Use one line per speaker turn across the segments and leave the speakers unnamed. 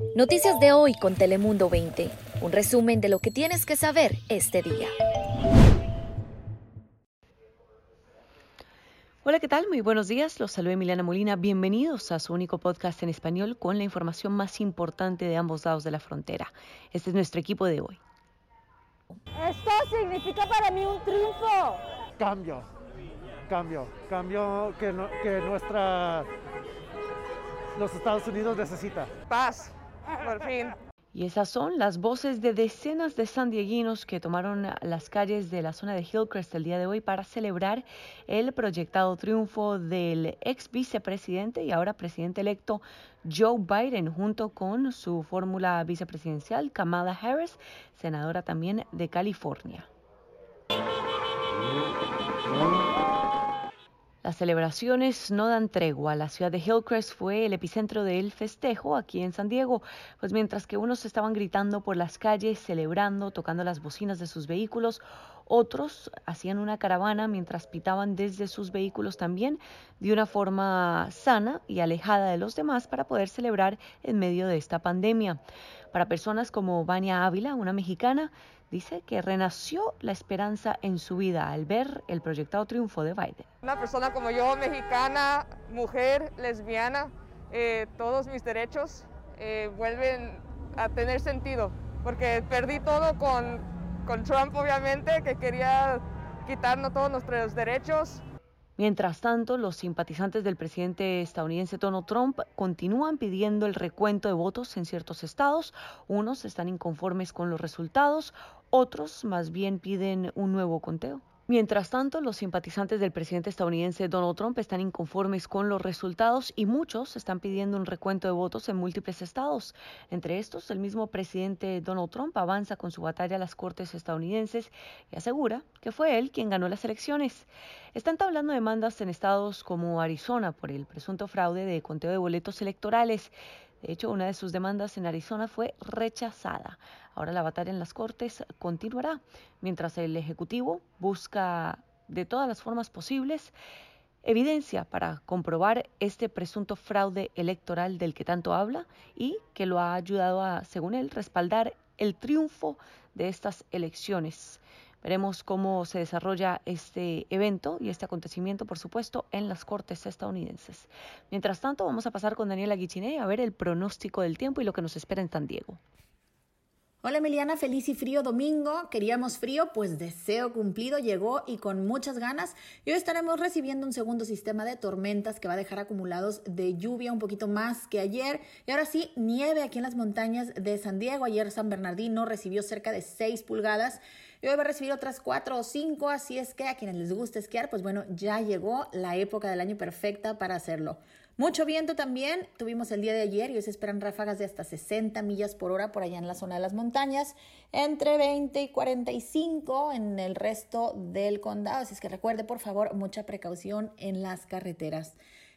Noticias de hoy con Telemundo 20. Un resumen de lo que tienes que saber este día.
Hola, ¿qué tal? Muy buenos días. Los saluda Emiliana Molina. Bienvenidos a su único podcast en español con la información más importante de ambos lados de la frontera. Este es nuestro equipo de hoy.
Esto significa para mí un triunfo.
Cambio, cambio, cambio que, que nuestra, los Estados Unidos necesita.
Paz, por fin.
Y esas son las voces de decenas de sandieguinos que tomaron las calles de la zona de Hillcrest el día de hoy para celebrar el proyectado triunfo del ex vicepresidente y ahora presidente electo Joe Biden junto con su fórmula vicepresidencial Kamala Harris, senadora también de California. Las celebraciones no dan tregua. La ciudad de Hillcrest fue el epicentro del festejo aquí en San Diego, pues mientras que unos estaban gritando por las calles, celebrando, tocando las bocinas de sus vehículos, otros hacían una caravana mientras pitaban desde sus vehículos también de una forma sana y alejada de los demás para poder celebrar en medio de esta pandemia. Para personas como Vania Ávila, una mexicana, dice que renació la esperanza en su vida al ver el proyectado triunfo de Biden.
Una persona como yo, mexicana, mujer, lesbiana, eh, todos mis derechos eh, vuelven a tener sentido, porque perdí todo con, con Trump, obviamente, que quería quitarnos todos nuestros derechos.
Mientras tanto, los simpatizantes del presidente estadounidense Donald Trump continúan pidiendo el recuento de votos en ciertos estados. Unos están inconformes con los resultados, otros más bien piden un nuevo conteo. Mientras tanto, los simpatizantes del presidente estadounidense Donald Trump están inconformes con los resultados y muchos están pidiendo un recuento de votos en múltiples estados. Entre estos, el mismo presidente Donald Trump avanza con su batalla a las cortes estadounidenses y asegura que fue él quien ganó las elecciones. Están entablando demandas en estados como Arizona por el presunto fraude de conteo de boletos electorales. De hecho, una de sus demandas en Arizona fue rechazada. Ahora la batalla en las Cortes continuará, mientras el Ejecutivo busca de todas las formas posibles evidencia para comprobar este presunto fraude electoral del que tanto habla y que lo ha ayudado a, según él, respaldar el triunfo de estas elecciones. Veremos cómo se desarrolla este evento y este acontecimiento, por supuesto, en las Cortes estadounidenses. Mientras tanto, vamos a pasar con Daniela Guichiney a ver el pronóstico del tiempo y lo que nos espera en San Diego.
Hola Emiliana, feliz y frío domingo. Queríamos frío, pues deseo cumplido llegó y con muchas ganas. Y hoy estaremos recibiendo un segundo sistema de tormentas que va a dejar acumulados de lluvia un poquito más que ayer. Y ahora sí, nieve aquí en las montañas de San Diego. Ayer San Bernardino recibió cerca de 6 pulgadas y hoy va a recibir otras 4 o 5. Así es que a quienes les gusta esquiar, pues bueno, ya llegó la época del año perfecta para hacerlo. Mucho viento también tuvimos el día de ayer y hoy se esperan ráfagas de hasta 60 millas por hora por allá en la zona de las montañas, entre 20 y 45 en el resto del condado. Así es que recuerde, por favor, mucha precaución en las carreteras.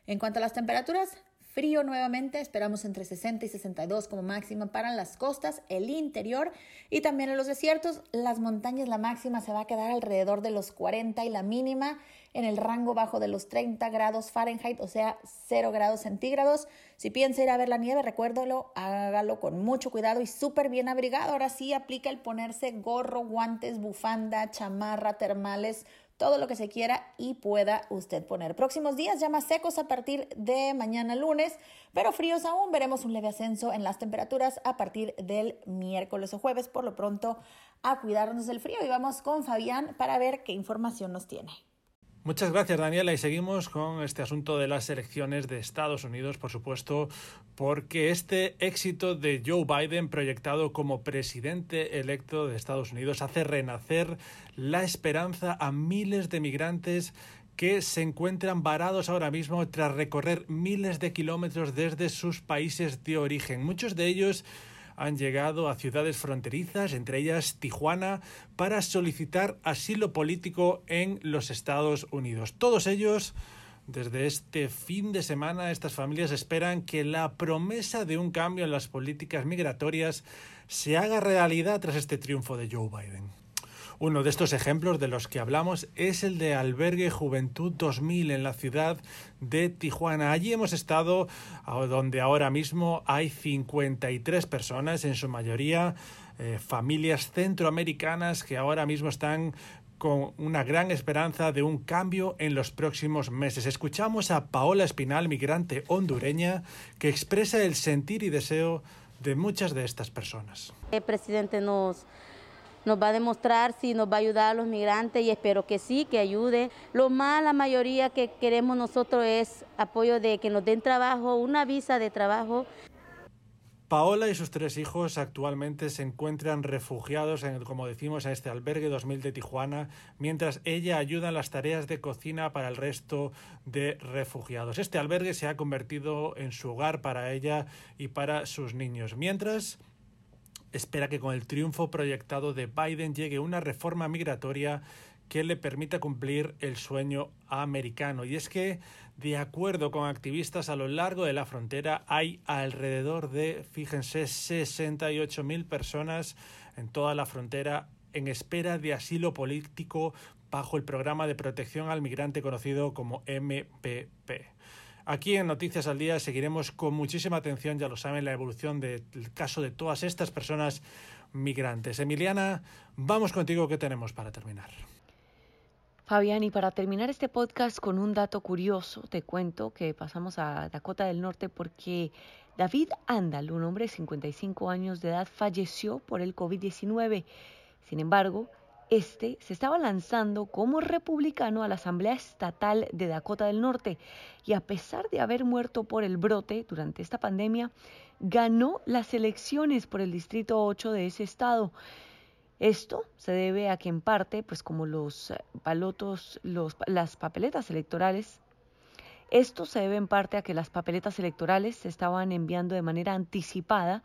En cuanto a las temperaturas, Frío nuevamente, esperamos entre 60 y 62 como máxima para las costas, el interior y también en los desiertos. Las montañas, la máxima se va a quedar alrededor de los 40 y la mínima en el rango bajo de los 30 grados Fahrenheit, o sea, 0 grados centígrados. Si piensa ir a ver la nieve, recuérdalo, hágalo con mucho cuidado y súper bien abrigado. Ahora sí aplica el ponerse gorro, guantes, bufanda, chamarra, termales, todo lo que se quiera y pueda usted poner. Próximos días ya más secos a partir de mañana lunes, pero fríos aún. Veremos un leve ascenso en las temperaturas a partir del miércoles o jueves. Por lo pronto, a cuidarnos del frío y vamos con Fabián para ver qué información nos tiene.
Muchas gracias, Daniela. Y seguimos con este asunto de las elecciones de Estados Unidos, por supuesto, porque este éxito de Joe Biden, proyectado como presidente electo de Estados Unidos, hace renacer la esperanza a miles de migrantes que se encuentran varados ahora mismo tras recorrer miles de kilómetros desde sus países de origen. Muchos de ellos han llegado a ciudades fronterizas, entre ellas Tijuana, para solicitar asilo político en los Estados Unidos. Todos ellos desde este fin de semana estas familias esperan que la promesa de un cambio en las políticas migratorias se haga realidad tras este triunfo de Joe Biden. Uno de estos ejemplos de los que hablamos es el de Albergue Juventud 2000 en la ciudad de Tijuana. Allí hemos estado donde ahora mismo hay 53 personas, en su mayoría eh, familias centroamericanas que ahora mismo están con una gran esperanza de un cambio en los próximos meses. Escuchamos a Paola Espinal, migrante hondureña, que expresa el sentir y deseo de muchas de estas personas.
El presidente nos, nos va a demostrar si nos va a ayudar a los migrantes y espero que sí, que ayude. Lo más, la mayoría que queremos nosotros es apoyo de que nos den trabajo, una visa de trabajo.
Paola y sus tres hijos actualmente se encuentran refugiados, en, como decimos, en este albergue 2000 de Tijuana, mientras ella ayuda en las tareas de cocina para el resto de refugiados. Este albergue se ha convertido en su hogar para ella y para sus niños. Mientras espera que con el triunfo proyectado de Biden llegue una reforma migratoria que le permita cumplir el sueño americano. Y es que, de acuerdo con activistas a lo largo de la frontera, hay alrededor de, fíjense, 68.000 personas en toda la frontera en espera de asilo político bajo el programa de protección al migrante conocido como MPP. Aquí en Noticias al Día seguiremos con muchísima atención, ya lo saben, la evolución del caso de todas estas personas migrantes. Emiliana, vamos contigo, ¿qué tenemos para terminar?
Fabián, y para terminar este podcast con un dato curioso, te cuento que pasamos a Dakota del Norte porque David Andal, un hombre de 55 años de edad, falleció por el COVID-19. Sin embargo, este se estaba lanzando como republicano a la Asamblea Estatal de Dakota del Norte y a pesar de haber muerto por el brote durante esta pandemia, ganó las elecciones por el Distrito 8 de ese estado. Esto se debe a que en parte, pues como los eh, los, las papeletas electorales, esto se debe en parte a que las papeletas electorales se estaban enviando de manera anticipada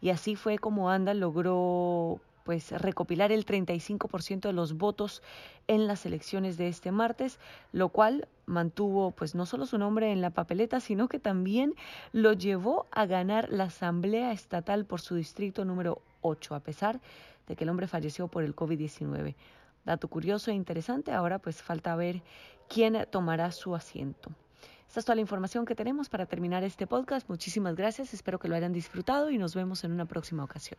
y así fue como Anda logró pues recopilar el 35% de los votos en las elecciones de este martes, lo cual mantuvo pues no solo su nombre en la papeleta, sino que también lo llevó a ganar la Asamblea Estatal por su distrito número 8, a pesar de que el hombre falleció por el COVID-19. Dato curioso e interesante, ahora pues falta ver quién tomará su asiento. Esta es toda la información que tenemos para terminar este podcast. Muchísimas gracias, espero que lo hayan disfrutado y nos vemos en una próxima ocasión.